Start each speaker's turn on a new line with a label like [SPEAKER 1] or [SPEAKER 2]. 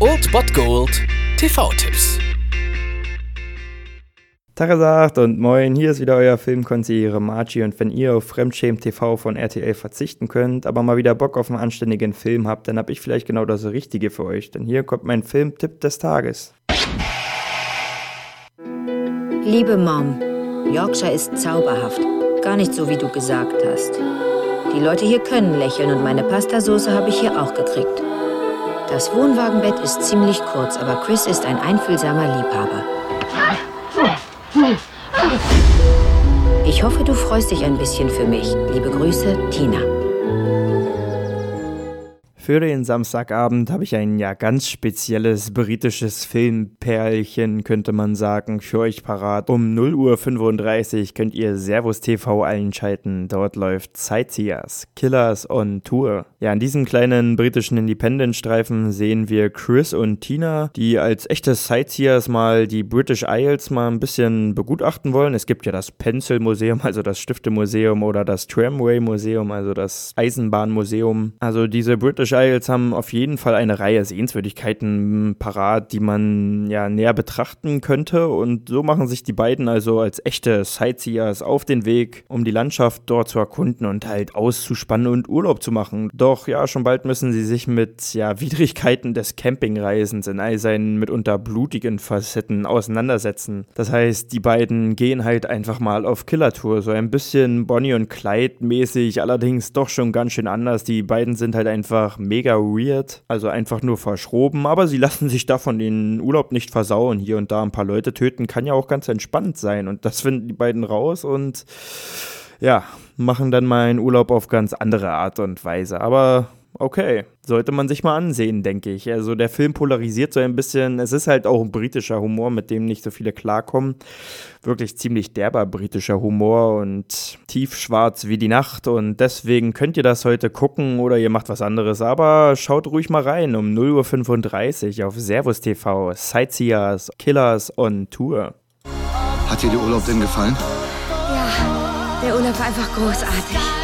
[SPEAKER 1] Old Bot Gold TV-Tipps.
[SPEAKER 2] Tagesacht und moin, hier ist wieder euer Filmkonsigliere Margie und wenn ihr auf Fremdschämen TV von RTL verzichten könnt, aber mal wieder Bock auf einen anständigen Film habt, dann hab ich vielleicht genau das Richtige für euch, denn hier kommt mein Filmtipp des Tages.
[SPEAKER 3] Liebe Mom, Yorkshire ist zauberhaft, gar nicht so wie du gesagt hast. Die Leute hier können lächeln und meine Pastasauce habe ich hier auch gekriegt. Das Wohnwagenbett ist ziemlich kurz, aber Chris ist ein einfühlsamer Liebhaber. Ich hoffe, du freust dich ein bisschen für mich. Liebe Grüße, Tina.
[SPEAKER 2] Für den Samstagabend habe ich ein ja ganz spezielles britisches Filmperlchen, könnte man sagen, für euch parat. Um 0.35 Uhr könnt ihr Servus TV einschalten. Dort läuft Sightseers, Killers on Tour. Ja, in diesem kleinen britischen Independent-Streifen sehen wir Chris und Tina, die als echte Sightseers mal die British Isles mal ein bisschen begutachten wollen. Es gibt ja das Pencil Museum, also das Stiftemuseum oder das Tramway Museum, also das Eisenbahnmuseum. Also diese British Isles haben auf jeden Fall eine Reihe Sehenswürdigkeiten parat, die man ja näher betrachten könnte und so machen sich die beiden also als echte Sightseers auf den Weg, um die Landschaft dort zu erkunden und halt auszuspannen und Urlaub zu machen. Doch ja, schon bald müssen sie sich mit ja, Widrigkeiten des Campingreisens in all seinen mitunter blutigen Facetten auseinandersetzen. Das heißt, die beiden gehen halt einfach mal auf Killertour, so ein bisschen Bonnie und Clyde mäßig, allerdings doch schon ganz schön anders. Die beiden sind halt einfach mega weird, also einfach nur verschroben, aber sie lassen sich davon den Urlaub nicht versauen. Hier und da ein paar Leute töten kann ja auch ganz entspannt sein und das finden die beiden raus und ja, machen dann mal einen Urlaub auf ganz andere Art und Weise. Aber okay, sollte man sich mal ansehen, denke ich. Also der Film polarisiert so ein bisschen. Es ist halt auch ein britischer Humor, mit dem nicht so viele klarkommen. Wirklich ziemlich derber britischer Humor und tiefschwarz wie die Nacht. Und deswegen könnt ihr das heute gucken oder ihr macht was anderes. Aber schaut ruhig mal rein um 0.35 Uhr auf Servus TV. Sightseers, Killers on Tour.
[SPEAKER 4] Hat dir der Urlaub denn gefallen?
[SPEAKER 3] Der Urlaub war einfach großartig.